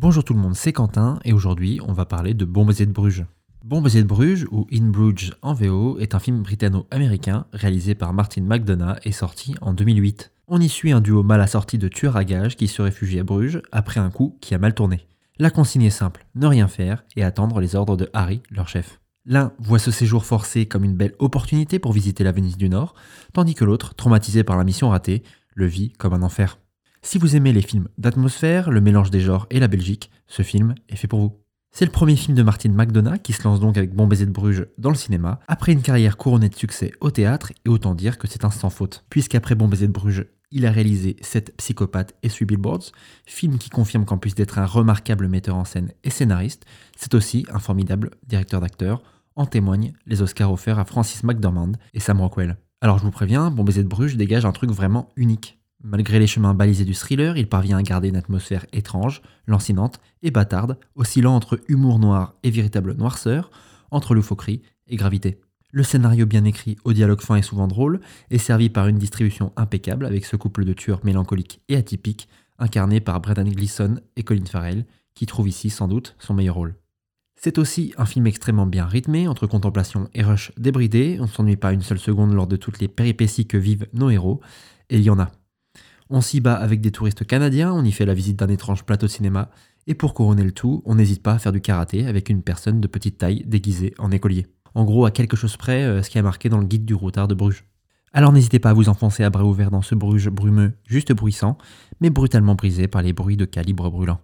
Bonjour tout le monde, c'est Quentin et aujourd'hui on va parler de Bon de Bruges. Bon de Bruges ou In Bruges en VO est un film britanno-américain réalisé par Martin McDonough et sorti en 2008. On y suit un duo mal assorti de tueurs à gages qui se réfugient à Bruges après un coup qui a mal tourné. La consigne est simple, ne rien faire et attendre les ordres de Harry, leur chef. L'un voit ce séjour forcé comme une belle opportunité pour visiter la Venise du Nord, tandis que l'autre, traumatisé par la mission ratée, le vit comme un enfer. Si vous aimez les films d'atmosphère, le mélange des genres et la Belgique, ce film est fait pour vous. C'est le premier film de Martin McDonough qui se lance donc avec Bon Baiser de Bruges dans le cinéma, après une carrière couronnée de succès au théâtre, et autant dire que c'est un sans faute, puisqu'après Bon Baiser de Bruges, il a réalisé 7 Psychopathes et 8 Billboards, film qui confirme qu'en plus d'être un remarquable metteur en scène et scénariste, c'est aussi un formidable directeur d'acteurs, en témoignent les Oscars offerts à Francis McDormand et Sam Rockwell. Alors je vous préviens, Bon Baiser de Bruges dégage un truc vraiment unique. Malgré les chemins balisés du thriller, il parvient à garder une atmosphère étrange, lancinante et bâtarde, oscillant entre humour noir et véritable noirceur, entre loufoquerie et gravité. Le scénario bien écrit, au dialogue fin et souvent drôle, est servi par une distribution impeccable avec ce couple de tueurs mélancoliques et atypiques, incarné par Brendan Gleeson et Colin Farrell, qui trouve ici sans doute son meilleur rôle. C'est aussi un film extrêmement bien rythmé, entre contemplation et rush débridé, on ne s'ennuie pas une seule seconde lors de toutes les péripéties que vivent nos héros, et il y en a. On s'y bat avec des touristes canadiens, on y fait la visite d'un étrange plateau de cinéma, et pour couronner le tout, on n'hésite pas à faire du karaté avec une personne de petite taille déguisée en écolier. En gros, à quelque chose près, euh, ce qui a marqué dans le guide du routard de Bruges. Alors n'hésitez pas à vous enfoncer à bras ouverts dans ce Bruges brumeux, juste bruissant, mais brutalement brisé par les bruits de calibre brûlant.